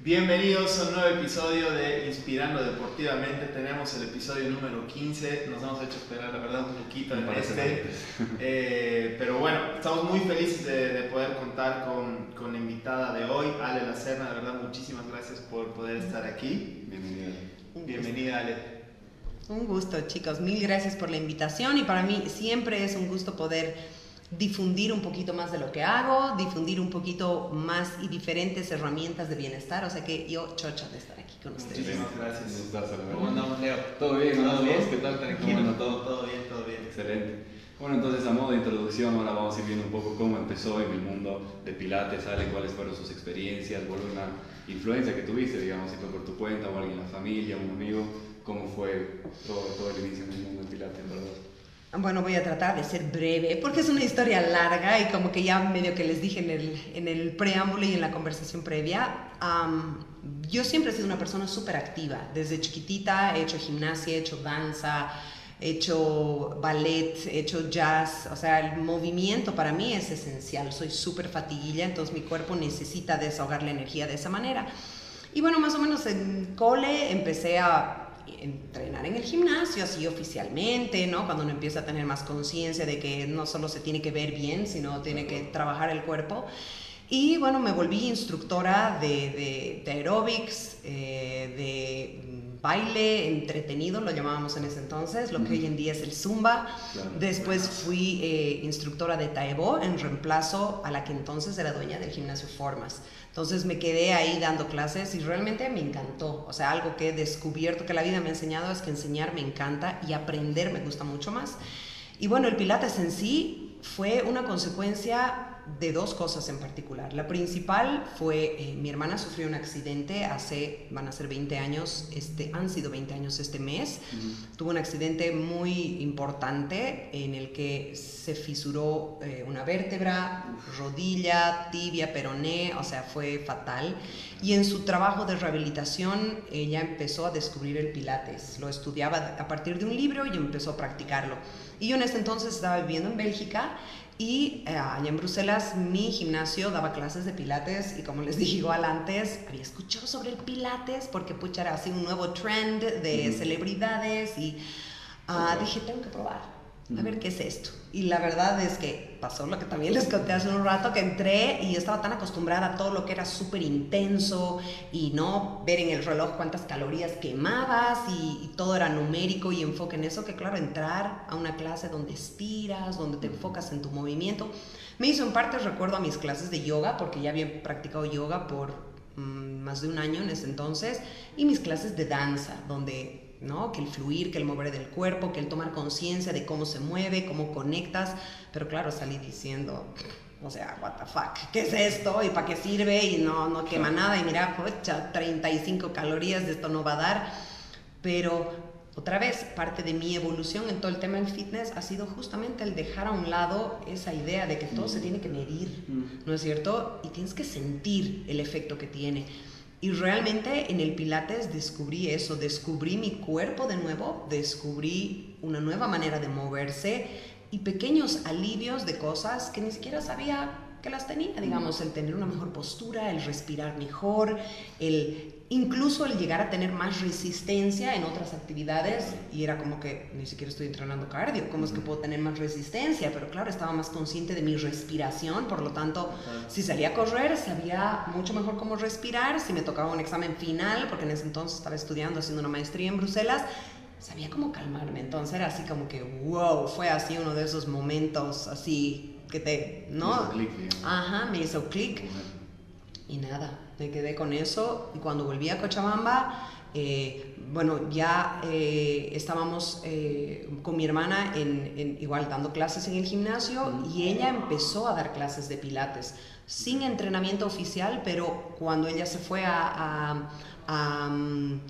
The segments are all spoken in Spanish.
Bienvenidos a un nuevo episodio de Inspirando Deportivamente. Tenemos el episodio número 15. Nos hemos hecho esperar, la verdad, un poquito en este. Eh, pero bueno, estamos muy felices de, poder contar con, con, la invitada de hoy, Ale Lacerna. De verdad, muchísimas gracias por poder estar aquí. Bienvenida. Bienvenida, Ale. Un gusto, chicos. Mil gracias por la invitación y para mí siempre es un gusto poder difundir un poquito más de lo que hago, difundir un poquito más y diferentes herramientas de bienestar. O sea que yo chocha de estar aquí con ustedes. Muchísimas gracias. ¿Cómo andamos, Leo? ¿Todo bien? ¿Todo bien? ¿Qué tal? Tranquilo. ¿Todo? todo bien, todo bien. Excelente. Bueno, entonces a modo de introducción ahora vamos a ir viendo un poco cómo empezó en el mundo de Pilates, ¿sale? cuáles fueron sus experiencias, por una influencia que tuviste, digamos, si fue por tu cuenta o alguien en la familia, un amigo, cómo fue todo, todo el inicio en el mundo de Pilates, ¿verdad? Bueno, voy a tratar de ser breve porque es una historia larga y como que ya medio que les dije en el, en el preámbulo y en la conversación previa, yo siempre he sido una persona súper activa. Desde chiquitita he hecho gimnasia, he hecho danza, he hecho ballet, he hecho jazz. O sea, el movimiento para mí es esencial. Soy súper fatiguilla, entonces mi cuerpo necesita desahogar la energía de esa manera. Y bueno, más o menos en cole empecé a entrenar en el gimnasio, así oficialmente, ¿no? Cuando uno empieza a tener más conciencia de que no solo se tiene que ver bien, sino tiene que trabajar el cuerpo. Y bueno, me volví instructora de, de, aerobics, eh, de baile entretenido, lo llamábamos en ese entonces, lo que hoy en día es el zumba. Después fui eh, instructora de taebo en reemplazo a la que entonces era dueña del gimnasio Formas. Entonces me quedé ahí dando clases y realmente me encantó. O sea, algo que he descubierto que la vida me ha enseñado es que enseñar me encanta y aprender me gusta mucho más. Y bueno, el Pilates en sí fue una consecuencia de dos cosas en particular. La principal fue, eh, mi hermana sufrió un accidente hace, van a ser 20 años, este, han sido 20 años este mes. Tuvo un accidente muy importante en el que se fisuró eh, una vértebra, rodilla, tibia, peroné, o sea, fue fatal. Y en su trabajo de rehabilitación ella empezó a descubrir el pilates. Lo estudiaba a partir de un libro y empezó a practicarlo. Y yo en ese entonces estaba viviendo en Bélgica y eh, allá en Bruselas mi gimnasio daba clases de pilates y como les dije igual antes, había escuchado sobre el pilates porque pucha era así un nuevo trend de celebridades y uh, dije, tengo que probar a ver qué es esto. Y la verdad es que pasó lo que también les conté hace un rato, que entré y estaba tan acostumbrada a todo lo que era súper intenso y no ver en el reloj cuántas calorías quemabas y, y, todo era numérico y enfoque en eso, que claro, entrar a una clase donde estiras, donde te enfocas en tu movimiento, me hizo en parte recuerdo a mis clases de yoga, porque ya había practicado yoga por mm, más de un año en ese entonces, y mis clases de danza, donde ¿no? Que el fluir, que el mover del cuerpo, que el tomar conciencia de cómo se mueve, cómo conectas. Pero claro, salí diciendo, o sea, what the fuck, ¿qué es esto? ¿Y para qué sirve? Y no, no quema nada. Y mira, pocha, 35 calorías de esto no va a dar. Pero otra vez, parte de mi evolución en todo el tema del fitness ha sido justamente el dejar a un lado esa idea de que todo se tiene que medir, mm. ¿no es cierto? Y tienes que sentir el efecto que tiene. Y realmente en el Pilates descubrí eso, descubrí mi cuerpo de nuevo, descubrí una nueva manera de moverse y pequeños alivios de cosas que ni siquiera sabía que las tenía, digamos, el tener una mejor postura, el respirar mejor, el incluso el llegar a tener más resistencia en otras actividades y era como que ni siquiera estoy entrenando cardio, ¿cómo es que puedo tener más resistencia? Pero claro, estaba más consciente de mi respiración, por lo tanto, si salía a correr, sabía mucho mejor cómo respirar, si me tocaba un examen final, porque en ese entonces estaba estudiando, haciendo una maestría en Bruselas, sabía cómo calmarme, entonces era así como que, wow, fue así uno de esos momentos así que te, ¿no? Me hizo Ajá, me hizo clic. Y nada, me quedé con eso. Y cuando volví a Cochabamba, eh, bueno, ya eh, estábamos eh, con mi hermana en, igual dando clases en el gimnasio y ella empezó a dar clases de pilates sin entrenamiento oficial, pero cuando ella se fue a, mm,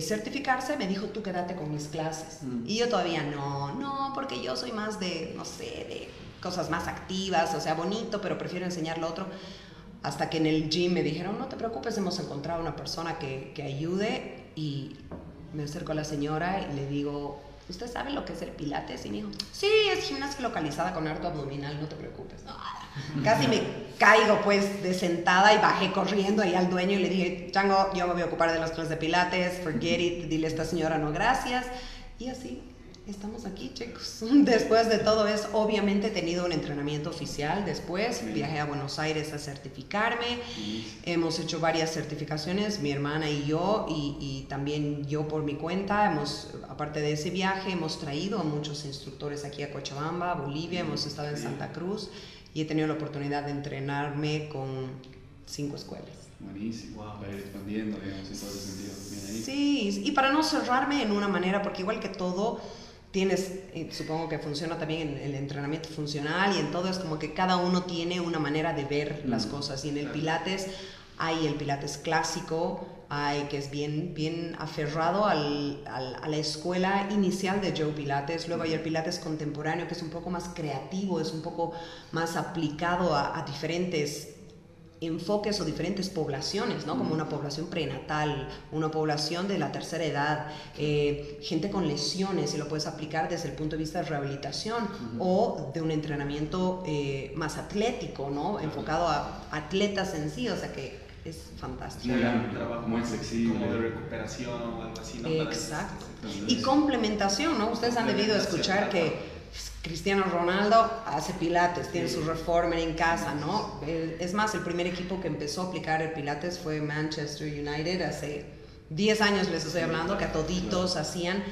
certificarse, me dijo, tú quédate con mis clases. Mm. Y yo todavía no, no, porque yo soy más de, no sé, de cosas más activas, o sea, bonito, pero prefiero enseñar lo otro. Hasta que en el gym me dijeron, no te preocupes, hemos encontrado una persona que, que ayude y me acerco a la señora y le digo, ¿usted sabe lo que es el pilates? Y me dijo, sí, es gimnasia localizada con harto abdominal, no te preocupes. Casi me caigo pues de sentada y bajé corriendo ahí al dueño y le dije, Chango, yo me voy a ocupar de las clases de pilates, forget it, dile a esta señora no gracias. Y así estamos aquí, chicos. Después de todo eso, obviamente he tenido un entrenamiento oficial. Después viajé a Buenos Aires a certificarme. Hemos hecho varias certificaciones, mi hermana y yo, y, también yo por mi cuenta. Hemos, aparte de ese viaje, hemos traído a muchos instructores aquí a Cochabamba, Bolivia. Hemos estado en Santa Cruz y he tenido la oportunidad de entrenarme con cinco escuelas. Buenísimo, wow. para ir expandiendo, digamos, en todo ese sentido. Sí, y para no cerrarme en una manera, porque igual que todo, tienes, supongo que funciona también en el entrenamiento funcional y en todo es como que cada uno tiene una manera de ver las mm, cosas. Y en el pilates hay el pilates clásico, hay que es bien, bien aferrado al, a la escuela inicial de Joe Pilates, luego hay el pilates contemporáneo que es un poco más creativo, es un poco más aplicado a, a diferentes enfoques o diferentes poblaciones, ¿no? Como una población prenatal, una población de la tercera edad, eh, gente con lesiones, y lo puedes aplicar desde el punto de vista de rehabilitación o de un entrenamiento eh, más atlético, ¿no? Enfocado a atletas en sí, o sea que es fantástico. Muy, trabajo muy flexible. Como de recuperación o algo así, ¿no? Exacto. Y complementación, ¿no? Ustedes han debido escuchar que Cristiano Ronaldo hace pilates, tiene su reformer en casa, ¿no? Es más, el primer equipo que empezó a aplicar el pilates fue Manchester United. Hace 10 años, les estoy hablando, que a toditos hacían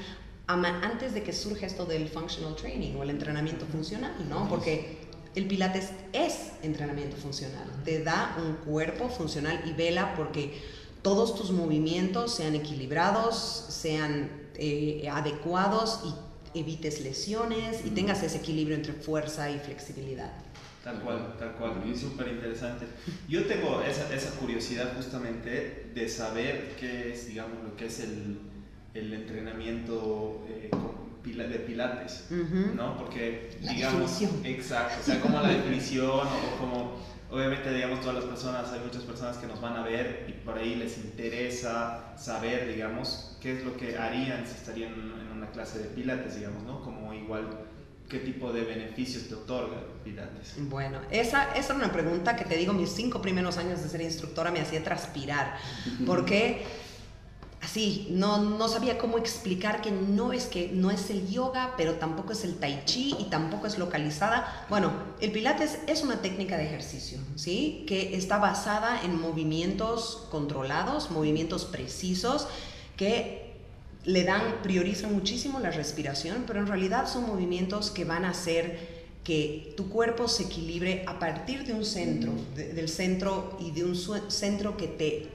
antes de que surja esto del functional training o el entrenamiento funcional, ¿no? Porque el pilates es entrenamiento funcional, te da un cuerpo funcional y vela porque todos tus movimientos sean equilibrados, sean eh, adecuados y evites lesiones y tengas ese equilibrio entre fuerza y flexibilidad. Tal cual, tal cual, súper interesante. Yo tengo esa, esa, curiosidad justamente de saber qué es, digamos, lo que es el, el entrenamiento eh, de pilates, ¿no? Porque, digamos, exacto, o sea, como la definición o como, obviamente, digamos, todas las personas, hay muchas personas que nos van a ver y por ahí les interesa saber, digamos, qué es lo que harían si estarían clase de pilates, digamos, ¿no? Como igual, ¿qué tipo de beneficios te otorga pilates? Bueno, esa, esa era una pregunta que te digo, mis cinco primeros años de ser instructora me hacía transpirar, porque así, no, no sabía cómo explicar que no es que no es el yoga, pero tampoco es el tai chi y tampoco es localizada. Bueno, el pilates es una técnica de ejercicio, ¿sí? Que está basada en movimientos controlados, movimientos precisos que le dan, priorizan muchísimo la respiración, pero en realidad son movimientos que van a hacer que tu cuerpo se equilibre a partir de un centro, del centro y de un centro que te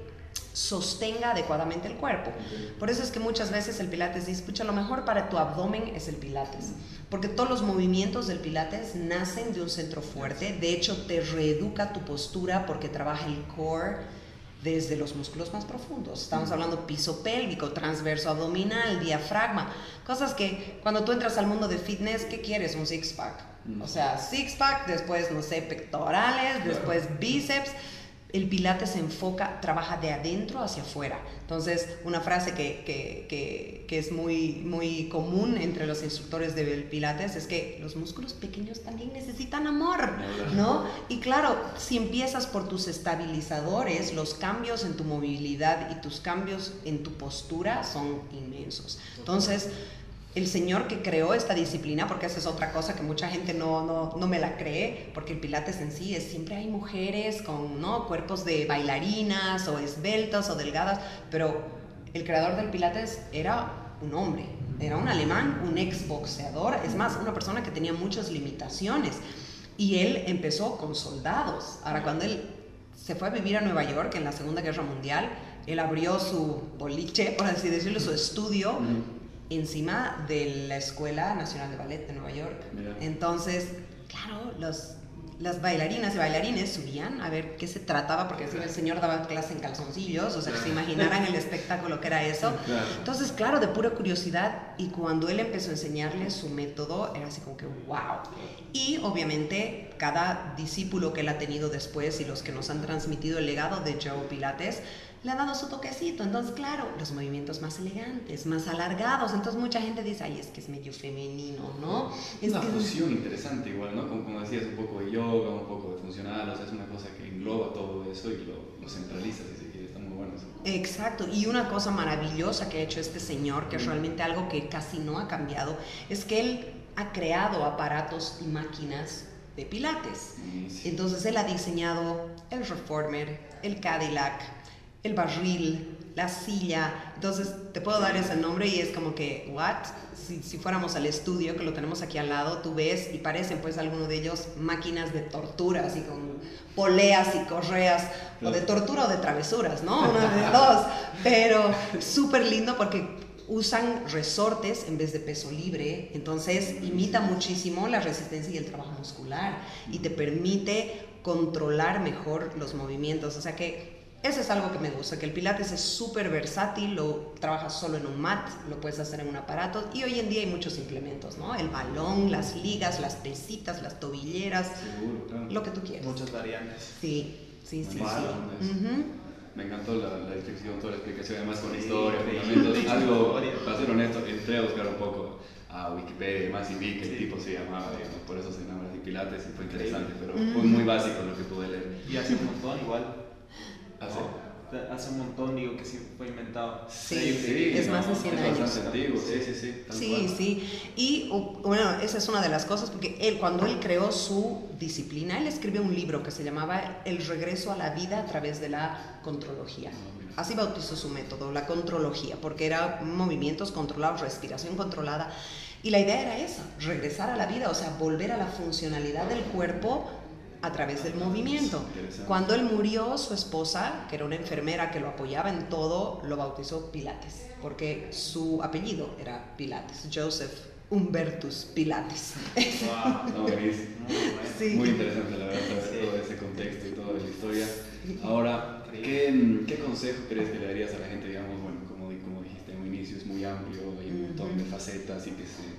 sostenga adecuadamente el cuerpo. Por eso es que muchas veces el pilates dice, escucha, lo mejor para tu abdomen es el pilates, porque todos los movimientos del pilates nacen de un centro fuerte, de hecho te reeduca tu postura porque trabaja el core, desde los músculos más profundos. Estamos hablando piso pélvico, transverso abdominal, diafragma, cosas que cuando tú entras al mundo de fitness, ¿qué quieres? Un six pack. O sea, six pack, después, no sé, pectorales, después bíceps el pilates se enfoca, trabaja de adentro hacia afuera. Entonces, una frase que, que, que, es muy, muy común entre los instructores de pilates es que los músculos pequeños también necesitan amor, ¿no? Y claro, si empiezas por tus estabilizadores, los cambios en tu movilidad y tus cambios en tu postura son inmensos. Entonces, el señor que creó esta disciplina, porque esa es otra cosa que mucha gente no, no, no, me la cree, porque el pilates en sí es siempre hay mujeres con ¿no? cuerpos de bailarinas o esbeltas o delgadas, pero el creador del pilates era un hombre, era un alemán, un ex boxeador, es más, una persona que tenía muchas limitaciones. Y él empezó con soldados. Ahora, cuando él se fue a vivir a Nueva York en la Segunda Guerra Mundial, él abrió su boliche, por así decirlo, su estudio encima de la Escuela Nacional de Ballet de Nueva York. Entonces, claro, los, las bailarinas y bailarines subían a ver qué se trataba, porque el señor daba clase en calzoncillos, o sea, que se imaginaran el espectáculo que era eso. Entonces, claro, de pura curiosidad, y cuando él empezó a enseñarles su método, era así como que, wow. Y obviamente, cada discípulo que él ha tenido después y los que nos han transmitido el legado de Joe Pilates, le han dado su toquecito. Entonces, claro, los movimientos más elegantes, más alargados. Entonces, mucha gente dice, ay, es que es medio femenino, ¿no? Es una que fusión interesante igual, ¿no? Como, como, decías, un poco de yoga, un poco de funcional, o sea, es una cosa que engloba todo eso y lo, lo centraliza, si se quiere, está muy bueno eso. Exacto, y una cosa maravillosa que ha hecho este señor, que es realmente algo que casi no ha cambiado, es que él ha creado aparatos y máquinas de pilates. Entonces él ha diseñado el Reformer, el Cadillac, el barril, la silla. Entonces te puedo dar ese nombre y es como que, ¿what? Si, si, fuéramos al estudio, que lo tenemos aquí al lado, tú ves y parecen pues algunos de ellos máquinas de tortura, así con poleas y correas, o de tortura o de travesuras, ¿no? Una de dos. Pero súper lindo porque usan resortes en vez de peso libre, entonces imita muchísimo la resistencia y el trabajo muscular y te permite controlar mejor los movimientos. O sea que eso es algo que me gusta, que el pilates es súper versátil, lo trabajas solo en un mat, lo puedes hacer en un aparato y hoy en día hay muchos implementos, ¿no? El balón, las ligas, las pesitas, las tobilleras, lo que tú quieras. Muchas variantes. Sí, sí, sí. Me encantó la, la, descripción, toda la explicación, además con historia, fundamentos. Algo, para ser honesto, entré a buscar un poco a Wikipedia y demás y vi que el tipo se llamaba, digamos, por eso se llama así Pilates y fue interesante, pero fue muy básico lo que pude leer. Y hace un montón igual Hace, hace un montón, digo, que sí fue inventado. Sí, sí, es más de 100 años. Antiguo. Sí, sí, sí. Sí, sí. Y bueno, esa es una de las cosas, porque él, cuando él creó su disciplina, él escribió un libro que se llamaba El regreso a la vida a través de la contrología. Ah, Así bautizó su método, la contrología, porque era movimientos controlados, respiración controlada. Y la idea era esa, regresar a la vida, o sea, volver a la funcionalidad del cuerpo a través del movimiento. Cuando él murió, su esposa, que era una enfermera que lo apoyaba en todo, lo bautizó Pilates, porque su apellido era Pilates, Joseph Humbertus Pilates. Wow, Muy interesante, la verdad, todo ese contexto y toda la historia. Ahora, ¿qué, ¿qué, consejo crees que le darías a la gente, digamos, bueno, como, como dijiste en un inicio, es muy amplio, hay un montón de facetas y que se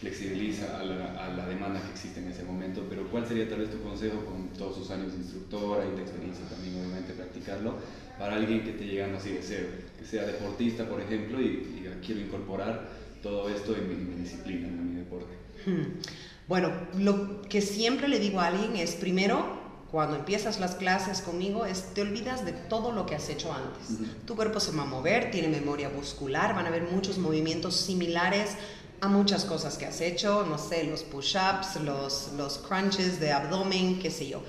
flexibiliza a la, a la, demanda que existe en ese momento, pero ¿cuál sería tal vez tu consejo con todos sus años de instructora y de experiencia también obviamente practicarlo para alguien que esté llegando así de cero, que sea deportista por ejemplo y quiero incorporar todo esto en mi, en mi disciplina, en mi deporte? Hmm. Bueno, lo que siempre le digo a alguien es primero cuando empiezas las clases conmigo es te olvidas de todo lo que has hecho antes. Tu cuerpo se va a mover, tiene memoria muscular, van a haber muchos movimientos similares a muchas cosas que has hecho, no sé, los push-ups, los, los crunches de abdomen, qué sé yo.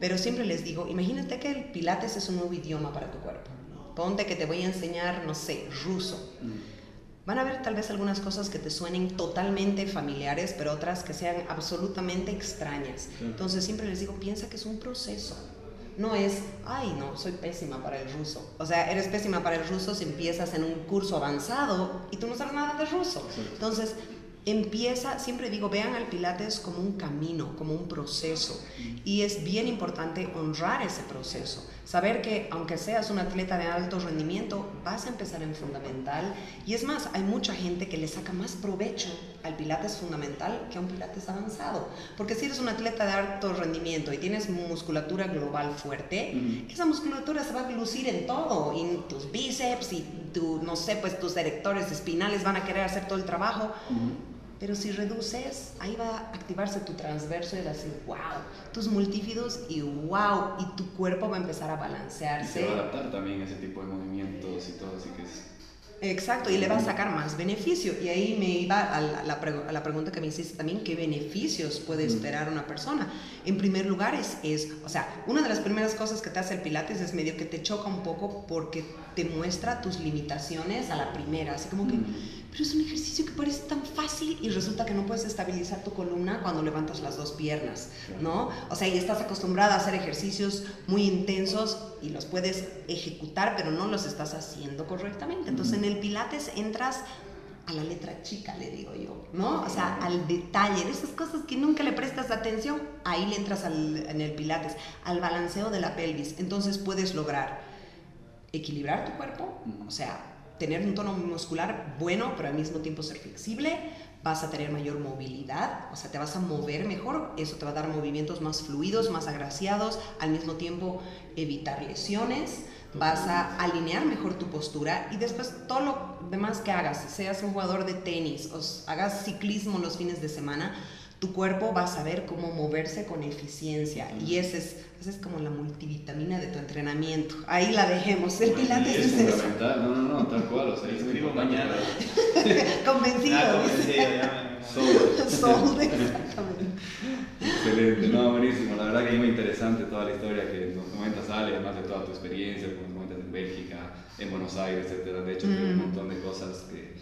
Pero siempre les digo, imagínate que el pilates es un nuevo idioma para tu cuerpo. Ponte que te voy a enseñar, no sé, ruso. Van a haber tal vez algunas cosas que te suenen totalmente familiares, pero otras que sean absolutamente extrañas. Entonces siempre les digo, piensa que es un proceso no es, ay, no, soy pésima para el ruso. O sea, eres pésima para el ruso si empiezas en un curso avanzado y tú no sabes nada de ruso. Entonces, empieza, siempre digo, vean al Pilates como un camino, como un proceso. Y es bien importante honrar ese proceso. Saber que aunque seas un atleta de alto rendimiento, vas a empezar en fundamental. Y es más, hay mucha gente que le saca más provecho al Pilates fundamental que a un Pilates avanzado. Porque si eres un atleta de alto rendimiento y tienes musculatura global fuerte, esa musculatura se va a lucir en todo. Y tus bíceps y tu, no sé, pues tus erectores espinales van a querer hacer todo el trabajo. Pero si reduces, ahí va a activarse tu transverso y a decir, wow, tus multífidos y wow, y tu cuerpo va a empezar a balancearse. Y se va a adaptar también a ese tipo de movimientos y todo, así que es... Exacto, y le va a sacar más beneficio. Y ahí me iba a la, a la, pregunta que me hiciste también, ¿qué beneficios puede esperar una persona? En primer lugar es, es, o sea, una de las primeras cosas que te hace el Pilates es medio que te choca un poco porque te muestra tus limitaciones a la primera, así como que pero es un ejercicio que parece tan fácil y resulta que no puedes estabilizar tu columna cuando levantas las dos piernas, ¿no? O sea, y estás acostumbrada a hacer ejercicios muy intensos y los puedes ejecutar, pero no los estás haciendo correctamente. Entonces, en el Pilates entras a la letra chica, le digo yo, ¿no? O sea, al detalle, de esas cosas que nunca le prestas atención, ahí le entras en el Pilates, al balanceo de la pelvis. Entonces puedes lograr equilibrar tu cuerpo, o sea, tener un tono muscular bueno, pero al mismo tiempo ser flexible, vas a tener mayor movilidad, o sea, te vas a mover mejor, eso te va a dar movimientos más fluidos, más agraciados, al mismo tiempo evitar lesiones, vas a alinear mejor tu postura y después todo lo demás que hagas, seas un jugador de tenis o hagas ciclismo los fines de semana, tu cuerpo va a saber cómo moverse con eficiencia y ese es, esa es como la multivitamina de tu entrenamiento. Ahí la dejemos, el pilates es, es fundamental, no, no, no, tal cual, o sea, es escribo mañana. convencido. Ah, convencido, ya. Sold. Excelente, no, buenísimo, la verdad que es muy interesante toda la historia que nos comentas, Ale, además de toda tu experiencia, como comentas en Bélgica, en Buenos Aires, etcétera. De hecho, un montón de cosas que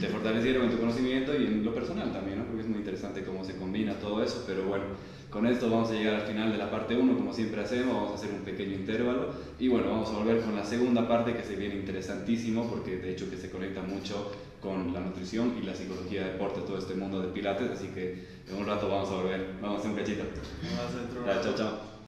te fortalecieron en tu conocimiento y en lo personal también, ¿no? Porque es muy interesante cómo se combina todo eso, pero bueno, con esto vamos a llegar al final de la parte 1, como siempre hacemos, vamos a hacer un pequeño intervalo y bueno, vamos a volver con la segunda parte que se viene interesantísimo porque de hecho que se conecta mucho con la nutrición y la psicología de deporte, todo este mundo de pilates, así que en un rato vamos a volver, vamos a hacer un cachito. Vamos a hacer chao, chao.